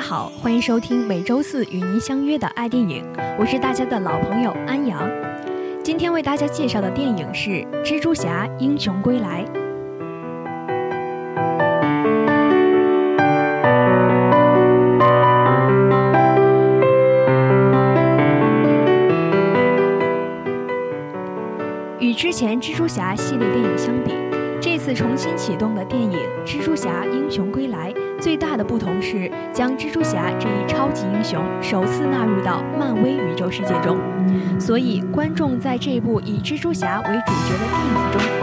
好，欢迎收听每周四与您相约的爱电影，我是大家的老朋友安阳。今天为大家介绍的电影是《蜘蛛侠：英雄归来》。与之前蜘蛛侠系列电影相比，这次重新启动的电影《蜘蛛侠：英雄归来》。最大的不同是将蜘蛛侠这一超级英雄首次纳入到漫威宇宙世界中，所以观众在这部以蜘蛛侠为主角的电影中，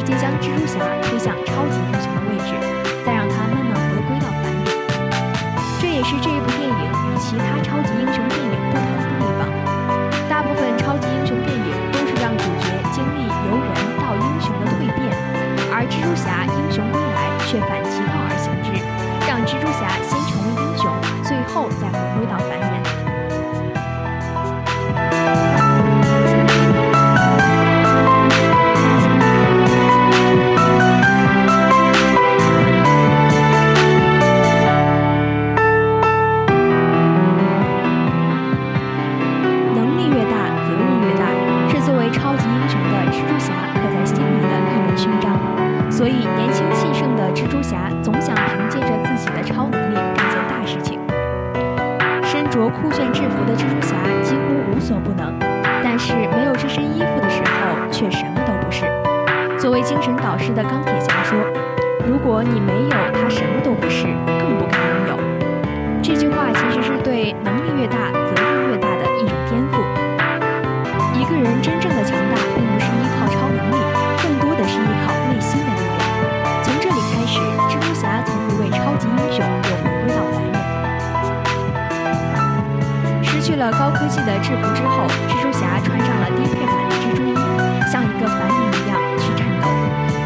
直接将蜘蛛侠推向超级英雄的位置，再让他慢慢回归到凡人。这也是这一部电影与其他超级英雄电影不同的地方。大部分超级英雄电影都是让主角经历由人到英雄的蜕变，而蜘蛛侠英雄归来却反其道而行之，让蜘蛛侠先成为英雄，最后再回归到凡人。蜘蛛侠总想凭借着自己的超能力干件大事情。身着酷炫制服的蜘蛛侠几乎无所不能，但是没有这身衣服的时候却什么都不是。作为精神导师的钢铁侠说：“如果你没有，他什么都不是，更不该拥有。”这句话其实是对能力越大，去了高科技的制服之后，蜘蛛侠穿上了低配版的蜘蛛衣，像一个凡人一样去战斗，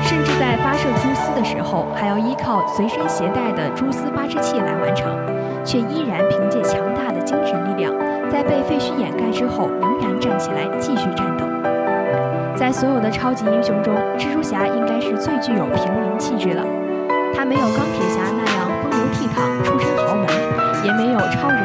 甚至在发射蛛丝的时候，还要依靠随身携带的蛛丝发射器来完成，却依然凭借强大的精神力量，在被废墟掩盖之后，仍然站起来继续战斗。在所有的超级英雄中，蜘蛛侠应该是最具有平民气质了。他没有钢铁侠那样风流倜傥、出身豪门，也没有超人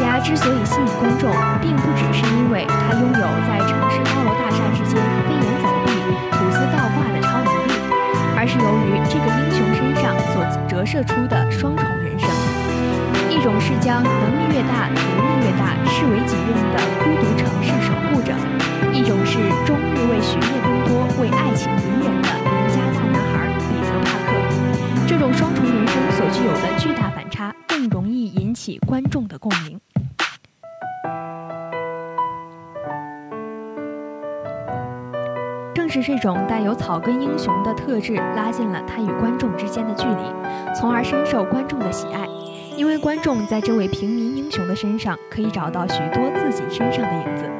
蜘蛛侠之所以吸引观众，并不只是因为他拥有在城市高楼大厦之间飞檐走壁、吐丝倒挂的超能力，而是由于这个英雄身上所折射出的双重人生：一种是将能力越大、责任越大视为己任的孤独城市守护者；一种是终日为学业奔波、为爱情隐忍的邻家大男孩彼得·帕克。这种双重人生所具有的。引起观众的共鸣。正是这种带有草根英雄的特质，拉近了他与观众之间的距离，从而深受观众的喜爱。因为观众在这位平民英雄的身上，可以找到许多自己身上的影子。